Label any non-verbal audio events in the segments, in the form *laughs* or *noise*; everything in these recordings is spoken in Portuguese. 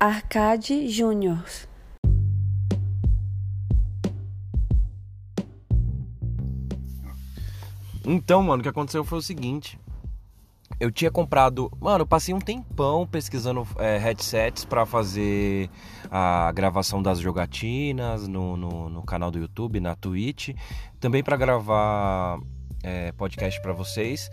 Arcade Júnior. Então, mano, o que aconteceu foi o seguinte. Eu tinha comprado. Mano, eu passei um tempão pesquisando é, headsets para fazer a gravação das jogatinas no, no, no, canal do YouTube, na Twitch. Também para gravar é, podcast para vocês.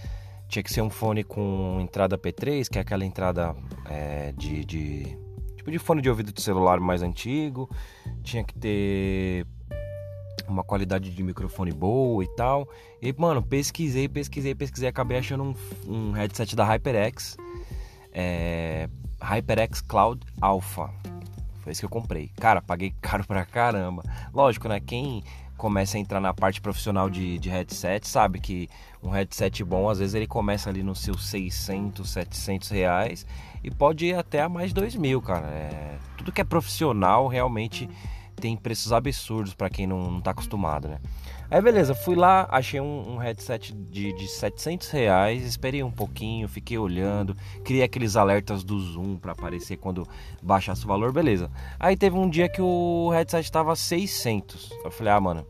Tinha que ser um fone com entrada P3, que é aquela entrada é, de, de. Tipo de fone de ouvido de celular mais antigo. Tinha que ter uma qualidade de microfone boa e tal. E, mano, pesquisei, pesquisei, pesquisei. Acabei achando um, um headset da HyperX. É, HyperX Cloud Alpha. Foi esse que eu comprei. Cara, paguei *laughs* caro pra caramba. Lógico, né? Quem começa a entrar na parte profissional de, de headset sabe que um headset bom, às vezes ele começa ali nos seus 600, 700 reais e pode ir até a mais de 2 mil, cara. É, tudo que é profissional realmente tem preços absurdos para quem não, não tá acostumado, né? Aí beleza, fui lá, achei um, um headset de, de 700 reais, esperei um pouquinho, fiquei olhando, criei aqueles alertas do zoom para aparecer quando baixasse o valor, beleza. Aí teve um dia que o headset tava 600, eu falei, ah mano,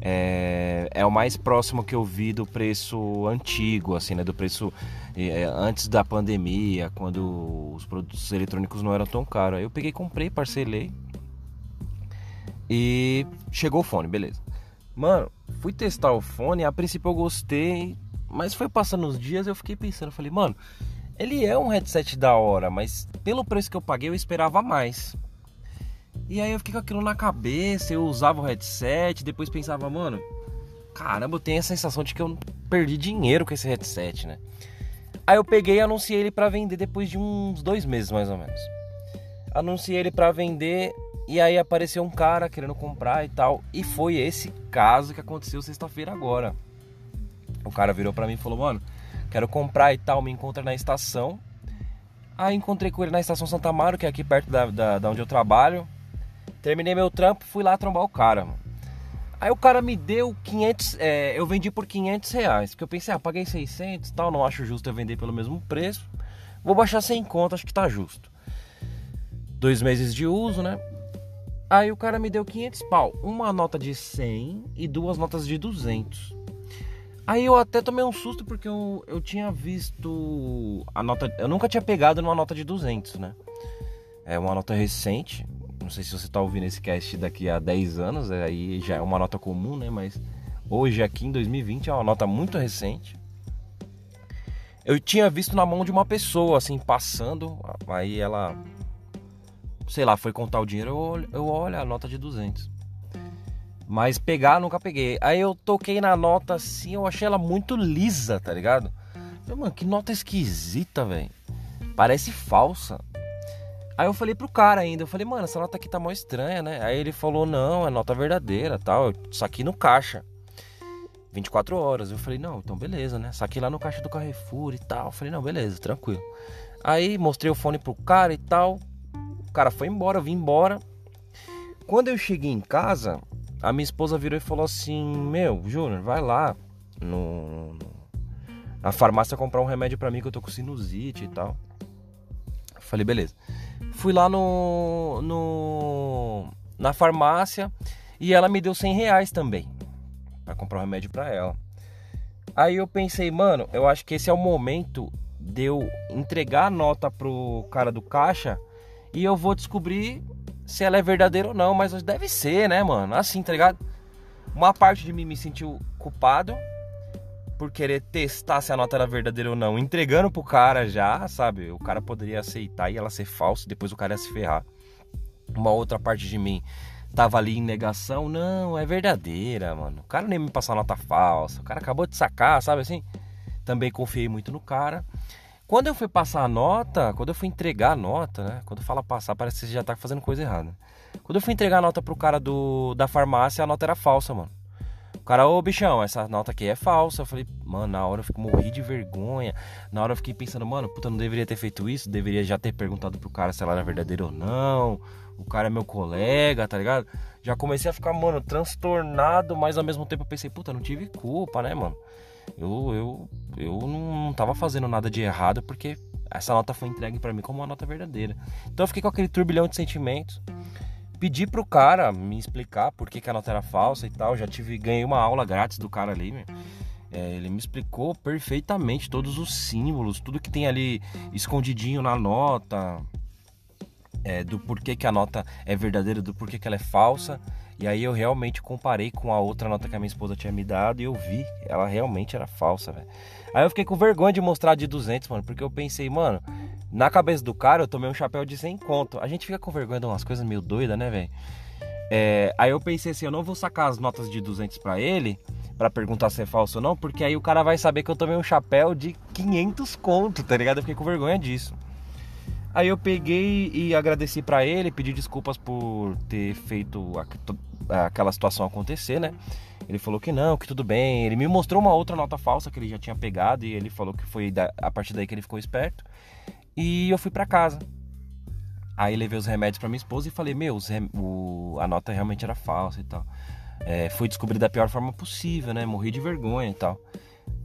é, é, o mais próximo que eu vi do preço antigo, assim, né? Do preço é, antes da pandemia, quando os produtos eletrônicos não eram tão caros. Aí eu peguei, comprei, parcelei. E chegou o fone, beleza. Mano, fui testar o fone, a princípio eu gostei, mas foi passando os dias eu fiquei pensando, falei, mano, ele é um headset da hora, mas pelo preço que eu paguei eu esperava mais. E aí eu fiquei com aquilo na cabeça, eu usava o headset, depois pensava, mano, caramba, eu tenho a sensação de que eu perdi dinheiro com esse headset, né? Aí eu peguei e anunciei ele para vender depois de uns dois meses mais ou menos. Anunciei ele para vender e aí apareceu um cara querendo comprar e tal. E foi esse caso que aconteceu sexta-feira agora. O cara virou para mim e falou: Mano, quero comprar e tal, me encontra na estação. Aí encontrei com ele na estação Santa Amaro, que é aqui perto da, da, da onde eu trabalho. Terminei meu trampo, fui lá trombar o cara. Aí o cara me deu 500, é, eu vendi por 500 reais. Porque eu pensei, ah, paguei 600 tal, não acho justo eu vender pelo mesmo preço. Vou baixar sem conta, acho que tá justo. Dois meses de uso, né? Aí o cara me deu 500 pau, uma nota de 100 e duas notas de 200. Aí eu até tomei um susto porque eu, eu tinha visto a nota, eu nunca tinha pegado numa nota de 200, né? É uma nota recente. Não sei se você tá ouvindo esse cast daqui a 10 anos, é, aí já é uma nota comum, né? Mas hoje aqui em 2020 é uma nota muito recente. Eu tinha visto na mão de uma pessoa assim passando, aí ela sei lá, foi contar o dinheiro, eu, eu olho a nota de 200. Mas pegar, nunca peguei. Aí eu toquei na nota assim, eu achei ela muito lisa, tá ligado? Eu, mano, que nota esquisita, velho. Parece falsa. Aí eu falei pro cara ainda, eu falei, mano, essa nota aqui tá mó estranha, né? Aí ele falou, não, é nota verdadeira, tal. Isso aqui no caixa. 24 horas. Eu falei, não, então beleza, né? Saquei lá no caixa do Carrefour e tal. Eu falei, não, beleza, tranquilo. Aí mostrei o fone pro cara e tal cara foi embora, eu vim embora. Quando eu cheguei em casa, a minha esposa virou e falou assim: Meu, Júnior, vai lá no, no, na farmácia comprar um remédio para mim que eu tô com sinusite e tal. falei, beleza. Fui lá no, no na farmácia e ela me deu 100 reais também para comprar um remédio para ela. Aí eu pensei, mano, eu acho que esse é o momento de eu entregar a nota pro cara do caixa e eu vou descobrir se ela é verdadeira ou não, mas deve ser, né, mano? Assim, tá ligado? Uma parte de mim me sentiu culpado por querer testar se a nota era verdadeira ou não, entregando pro cara já, sabe? O cara poderia aceitar e ela ser falsa, depois o cara ia se ferrar. Uma outra parte de mim tava ali em negação, não, é verdadeira, mano. O cara nem me passou nota falsa, o cara acabou de sacar, sabe assim? Também confiei muito no cara. Quando eu fui passar a nota, quando eu fui entregar a nota, né? Quando fala passar, parece que você já tá fazendo coisa errada. Quando eu fui entregar a nota pro cara do, da farmácia, a nota era falsa, mano. O cara, ô bichão, essa nota aqui é falsa. Eu falei, mano, na hora eu fiquei, morri de vergonha. Na hora eu fiquei pensando, mano, puta, não deveria ter feito isso. Deveria já ter perguntado pro cara se ela era verdadeira ou não. O cara é meu colega, tá ligado? Já comecei a ficar, mano, transtornado, mas ao mesmo tempo eu pensei, puta, não tive culpa, né, mano? Eu, eu, eu não tava fazendo nada de errado porque essa nota foi entregue para mim como uma nota verdadeira. Então eu fiquei com aquele turbilhão de sentimentos. Pedi pro cara me explicar por que, que a nota era falsa e tal. Já tive, ganhei uma aula grátis do cara ali. É, ele me explicou perfeitamente todos os símbolos, tudo que tem ali escondidinho na nota, é, do porquê que a nota é verdadeira, do porquê que ela é falsa. E aí eu realmente comparei com a outra nota que a minha esposa tinha me dado e eu vi, ela realmente era falsa, velho. Aí eu fiquei com vergonha de mostrar de 200, mano, porque eu pensei, mano, na cabeça do cara eu tomei um chapéu de 100 conto. A gente fica com vergonha de umas coisas meio doidas, né, velho? É, aí eu pensei assim, eu não vou sacar as notas de 200 para ele, para perguntar se é falso ou não, porque aí o cara vai saber que eu tomei um chapéu de 500 conto, tá ligado? Eu fiquei com vergonha disso. Aí eu peguei e agradeci para ele, pedi desculpas por ter feito aquela situação acontecer, né? Ele falou que não, que tudo bem. Ele me mostrou uma outra nota falsa que ele já tinha pegado e ele falou que foi a partir daí que ele ficou esperto. E eu fui para casa. Aí levei os remédios para minha esposa e falei: Meu, o... a nota realmente era falsa e tal. É, fui descobrir da pior forma possível, né? Morri de vergonha e tal.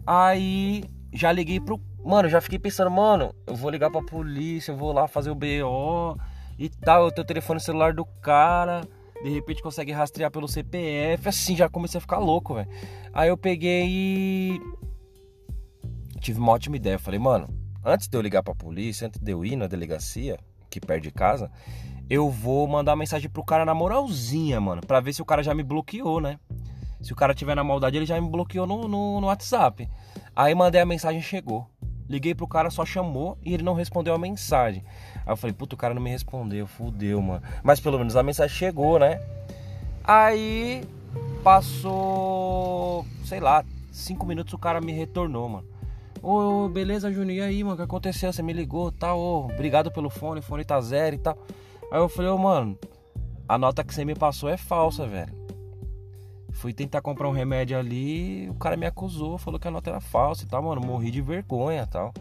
Aí já liguei pro. Mano, já fiquei pensando, mano, eu vou ligar pra polícia, eu vou lá fazer o BO e tal. Eu tenho o telefone celular do cara de repente consegue rastrear pelo CPF, assim, já comecei a ficar louco, velho. Aí eu peguei e tive uma ótima ideia. falei, mano, antes de eu ligar pra polícia, antes de eu ir na delegacia, que perde casa, eu vou mandar mensagem pro cara na moralzinha, mano, pra ver se o cara já me bloqueou, né? Se o cara tiver na maldade, ele já me bloqueou no, no, no WhatsApp. Aí mandei a mensagem, chegou. Liguei pro cara, só chamou e ele não respondeu a mensagem. Aí eu falei, puta, o cara não me respondeu, fudeu, mano. Mas pelo menos a mensagem chegou, né? Aí passou, sei lá, cinco minutos o cara me retornou, mano. Ô, beleza, Juninho, e aí, mano, o que aconteceu? Você me ligou, tal, tá? obrigado pelo fone, o fone tá zero e tal. Aí eu falei, ô, mano, a nota que você me passou é falsa, velho. Fui tentar comprar um remédio ali, o cara me acusou, falou que a nota era falsa e tal, mano. Morri de vergonha e tal.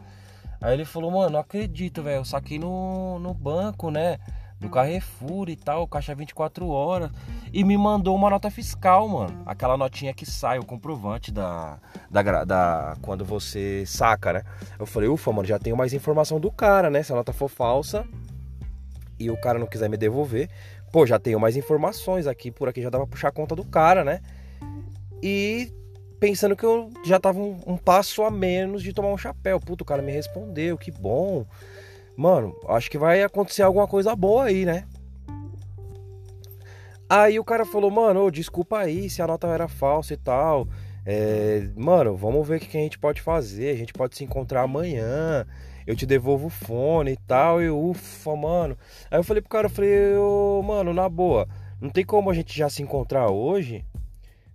Aí ele falou, mano, não acredito, velho. Eu saquei no, no banco, né? Do Carrefour e tal, caixa 24 horas. E me mandou uma nota fiscal, mano. Aquela notinha que sai, o comprovante da, da, da. Quando você saca, né? Eu falei, ufa, mano, já tenho mais informação do cara, né? Se a nota for falsa e o cara não quiser me devolver, pô, já tenho mais informações aqui, por aqui já dá pra puxar a conta do cara, né? E pensando que eu já tava um, um, passo a menos de tomar um chapéu. Puto, o cara me respondeu, que bom. Mano, acho que vai acontecer alguma coisa boa aí, né? Aí o cara falou, mano, desculpa aí se a nota era falsa e tal. É, mano, vamos ver o que a gente pode fazer. A gente pode se encontrar amanhã eu te devolvo o fone e tal. E ufa, mano. Aí eu falei pro cara, eu falei, ô, mano, na boa, não tem como a gente já se encontrar hoje?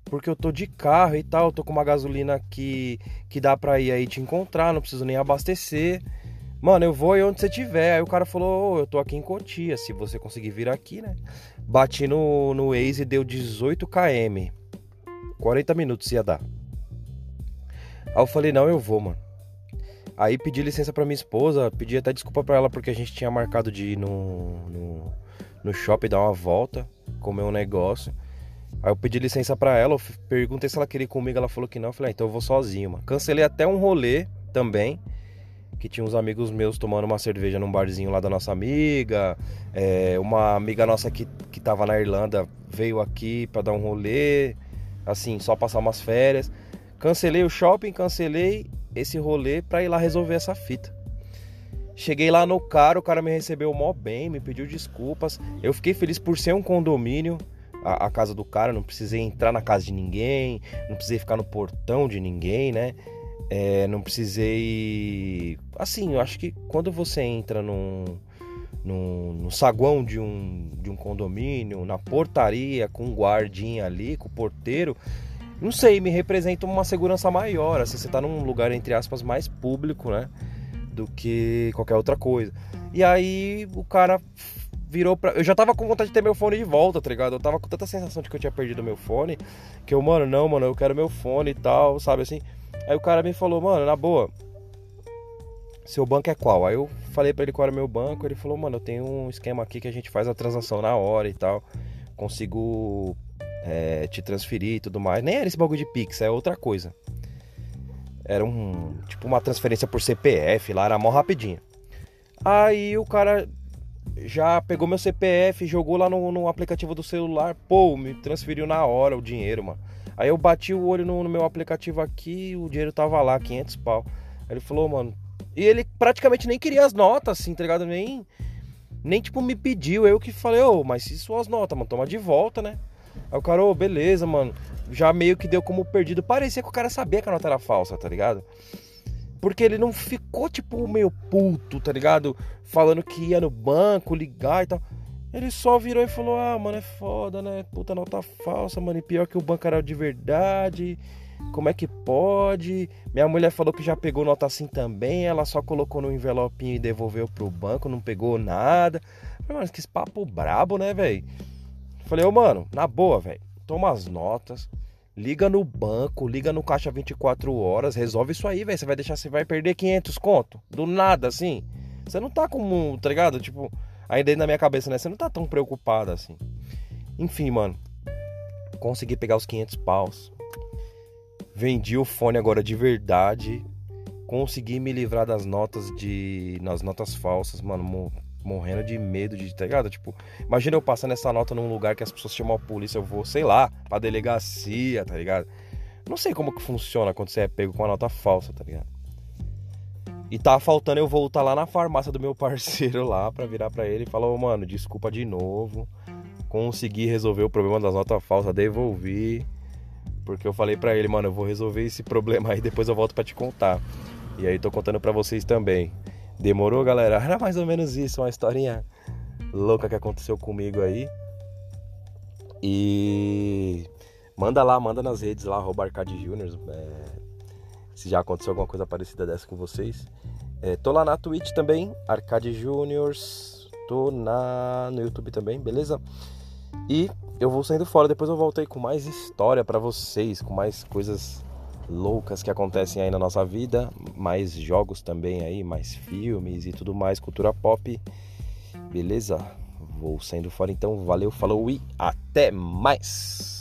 Porque eu tô de carro e tal, tô com uma gasolina que, que dá pra ir aí te encontrar, não preciso nem abastecer. Mano, eu vou aí onde você tiver. Aí o cara falou, oh, eu tô aqui em Cotia, se você conseguir vir aqui, né? Bati no, no Waze e deu 18 km. 40 minutos ia dar. Aí eu falei, não, eu vou, mano. Aí pedi licença para minha esposa, pedi até desculpa para ela porque a gente tinha marcado de ir no, no, no shopping dar uma volta, comer um negócio. Aí eu pedi licença para ela, perguntei se ela queria ir comigo, ela falou que não. Eu falei, ah, então eu vou sozinho, mano. Cancelei até um rolê também, que tinha uns amigos meus tomando uma cerveja num barzinho lá da nossa amiga. É, uma amiga nossa que, que tava na Irlanda veio aqui para dar um rolê, assim, só passar umas férias. Cancelei o shopping, cancelei esse rolê para ir lá resolver essa fita. Cheguei lá no cara, o cara me recebeu mó bem, me pediu desculpas. Eu fiquei feliz por ser um condomínio, a, a, casa do cara, não precisei entrar na casa de ninguém, não precisei ficar no portão de ninguém, né? É, não precisei. Assim, eu acho que quando você entra num, num, no saguão de um, de um condomínio, na portaria, com um guardinha ali, com o porteiro, não sei, me representa uma segurança maior. Assim, você tá num lugar, entre aspas, mais público, né? Do que qualquer outra coisa. E aí o cara virou pra. Eu já tava com vontade de ter meu fone de volta, tá ligado? Eu tava com tanta sensação de que eu tinha perdido meu fone. Que eu, mano, não, mano, eu quero meu fone e tal, sabe assim? Aí o cara me falou, mano, na boa. Seu banco é qual? Aí eu falei para ele qual era meu banco. Ele falou, mano, eu tenho um esquema aqui que a gente faz a transação na hora e tal. Consigo é, te transferir e tudo mais. Nem era esse bagulho de Pix, é outra coisa. Era um tipo uma transferência por CPF lá, era mó rapidinho. Aí o cara já pegou meu CPF, jogou lá no, no, aplicativo do celular, pô, me transferiu na hora o dinheiro, mano. Aí eu bati o olho no, no meu aplicativo aqui, o dinheiro tava lá, 500 pau. Aí ele falou, mano. E ele praticamente nem queria as notas, assim, tá ligado? Nem, nem tipo, me pediu. Eu que falei, ô, oh, mas se suas notas, mano, toma de volta, né? Aí o cara, ô, oh, beleza, mano. Já meio que deu como perdido. Parecia que o cara sabia que a nota era falsa, tá ligado? Porque ele não ficou, tipo, meio puto, tá ligado? Falando que ia no banco ligar e tal. Ele só virou e falou: Ah, mano, é foda, né? Puta nota falsa, mano. E pior que o banco era de verdade. Como é que pode? Minha mulher falou que já pegou nota assim também. Ela só colocou no envelopinho e devolveu pro banco, não pegou nada. Falei, mano, que papo brabo, né, velho? Falei, ô, oh, mano, na boa, velho. Toma as notas Liga no banco, liga no caixa 24 horas, resolve isso aí, velho. Você vai deixar, você vai perder 500 conto, do nada assim. Você não tá como, tá ligado? Tipo, ainda aí na minha cabeça, né? Você não tá tão preocupado assim. Enfim, mano. Consegui pegar os 500 paus. Vendi o fone agora de verdade. Consegui me livrar das notas de. nas notas falsas, mano morrendo de medo de, tá ligado? Tipo, imagina eu passando essa nota num lugar que as pessoas chamam a polícia, eu vou, sei lá, pra delegacia, tá ligado? Não sei como que funciona quando você é pego com a nota falsa, tá ligado? E tá faltando eu voltar lá na farmácia do meu parceiro lá pra virar pra ele e falar, oh, mano, desculpa de novo. Consegui resolver o problema das notas falsas, devolvi. Porque eu falei pra ele, mano, eu vou resolver esse problema aí, depois eu volto pra te contar. E aí tô contando pra vocês também. Demorou, galera? Era mais ou menos isso, uma historinha louca que aconteceu comigo aí. E manda lá, manda nas redes lá, arroba Arcade Juniors, é, se já aconteceu alguma coisa parecida dessa com vocês. É, tô lá na Twitch também, Arcade Juniors. Tô na, no YouTube também, beleza? E eu vou saindo fora, depois eu voltei com mais história para vocês, com mais coisas loucas que acontecem aí na nossa vida, mais jogos também aí, mais filmes e tudo mais, cultura pop. Beleza? Vou saindo fora então, valeu, falou e até mais!